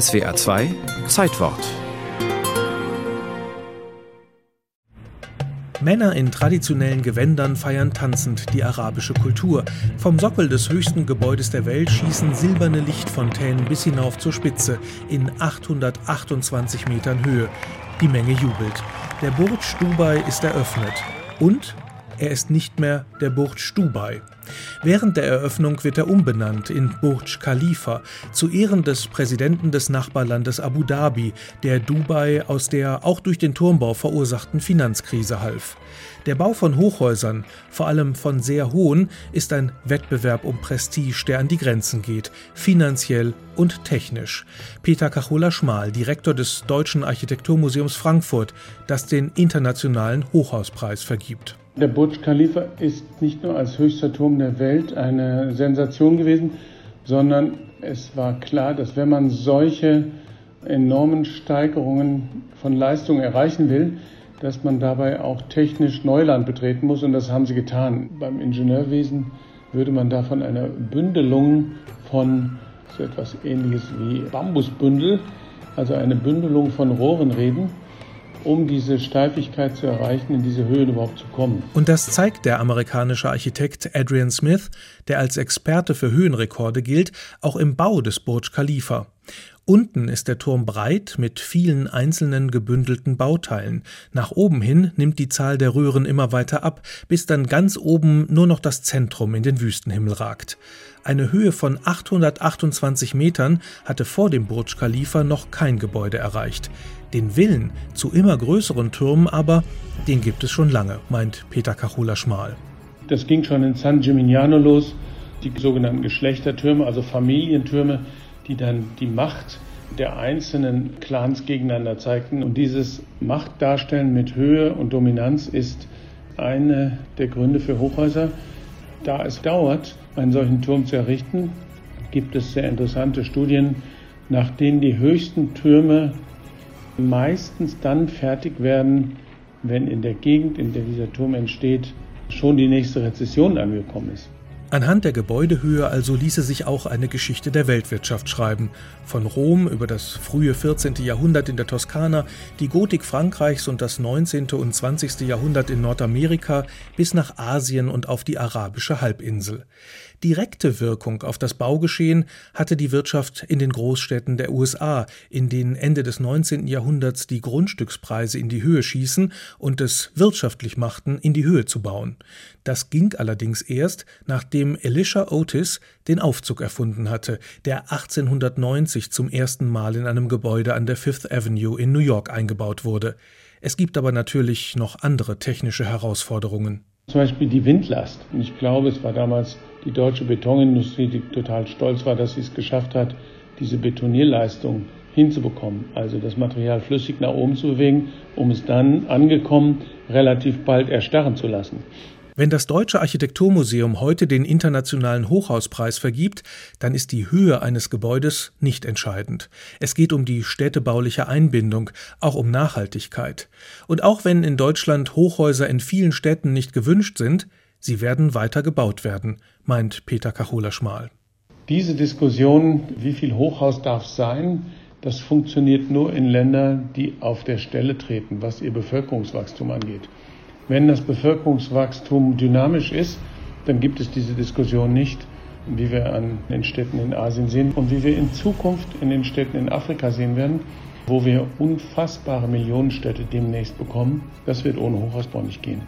SWA 2 Zeitwort Männer in traditionellen Gewändern feiern tanzend die arabische Kultur. Vom Sockel des höchsten Gebäudes der Welt schießen silberne Lichtfontänen bis hinauf zur Spitze in 828 Metern Höhe. Die Menge jubelt. Der Burj Dubai ist eröffnet. Und er ist nicht mehr der Burj Dubai. Während der Eröffnung wird er umbenannt in Burj Khalifa zu Ehren des Präsidenten des Nachbarlandes Abu Dhabi, der Dubai aus der auch durch den Turmbau verursachten Finanzkrise half. Der Bau von Hochhäusern, vor allem von sehr hohen, ist ein Wettbewerb um Prestige, der an die Grenzen geht, finanziell und technisch. Peter Kachola-Schmal, Direktor des Deutschen Architekturmuseums Frankfurt, das den internationalen Hochhauspreis vergibt. Der Burj Khalifa ist nicht nur als höchster Turm der Welt eine Sensation gewesen, sondern es war klar, dass wenn man solche enormen Steigerungen von Leistung erreichen will, dass man dabei auch technisch Neuland betreten muss und das haben sie getan. Beim Ingenieurwesen würde man da von einer Bündelung von so etwas ähnliches wie Bambusbündel, also eine Bündelung von Rohren reden um diese Steifigkeit zu erreichen, in diese Höhen überhaupt zu kommen. Und das zeigt der amerikanische Architekt Adrian Smith, der als Experte für Höhenrekorde gilt, auch im Bau des Burj Khalifa. Unten ist der Turm breit mit vielen einzelnen gebündelten Bauteilen. Nach oben hin nimmt die Zahl der Röhren immer weiter ab, bis dann ganz oben nur noch das Zentrum in den Wüstenhimmel ragt. Eine Höhe von 828 Metern hatte vor dem Burj Khalifa noch kein Gebäude erreicht. Den Willen zu immer größeren Türmen aber, den gibt es schon lange, meint Peter Kachula-Schmal. Das ging schon in San Gimignano los, die sogenannten Geschlechtertürme, also Familientürme, die dann die Macht der einzelnen Clans gegeneinander zeigten. Und dieses Machtdarstellen mit Höhe und Dominanz ist eine der Gründe für Hochhäuser. Da es dauert, einen solchen Turm zu errichten, gibt es sehr interessante Studien, nach denen die höchsten Türme meistens dann fertig werden, wenn in der Gegend, in der dieser Turm entsteht, schon die nächste Rezession angekommen ist. Anhand der Gebäudehöhe also ließe sich auch eine Geschichte der Weltwirtschaft schreiben. Von Rom über das frühe 14. Jahrhundert in der Toskana, die Gotik Frankreichs und das 19. und 20. Jahrhundert in Nordamerika bis nach Asien und auf die arabische Halbinsel. Direkte Wirkung auf das Baugeschehen hatte die Wirtschaft in den Großstädten der USA, in denen Ende des 19. Jahrhunderts die Grundstückspreise in die Höhe schießen und es wirtschaftlich machten, in die Höhe zu bauen. Das ging allerdings erst, nachdem Elisha Otis den Aufzug erfunden hatte, der 1890 zum ersten Mal in einem Gebäude an der Fifth Avenue in New York eingebaut wurde. Es gibt aber natürlich noch andere technische Herausforderungen. Zum Beispiel die Windlast. Ich glaube, es war damals die deutsche Betonindustrie, die total stolz war, dass sie es geschafft hat, diese Betonierleistung hinzubekommen. Also das Material flüssig nach oben zu bewegen, um es dann angekommen relativ bald erstarren zu lassen. Wenn das Deutsche Architekturmuseum heute den Internationalen Hochhauspreis vergibt, dann ist die Höhe eines Gebäudes nicht entscheidend. Es geht um die städtebauliche Einbindung, auch um Nachhaltigkeit. Und auch wenn in Deutschland Hochhäuser in vielen Städten nicht gewünscht sind, sie werden weiter gebaut werden, meint Peter Kachola-Schmal. Diese Diskussion, wie viel Hochhaus darf sein, das funktioniert nur in Ländern, die auf der Stelle treten, was ihr Bevölkerungswachstum angeht. Wenn das Bevölkerungswachstum dynamisch ist, dann gibt es diese Diskussion nicht, wie wir an den Städten in Asien sehen und wie wir in Zukunft in den Städten in Afrika sehen werden, wo wir unfassbare Millionenstädte demnächst bekommen. Das wird ohne Hochhausbau nicht gehen.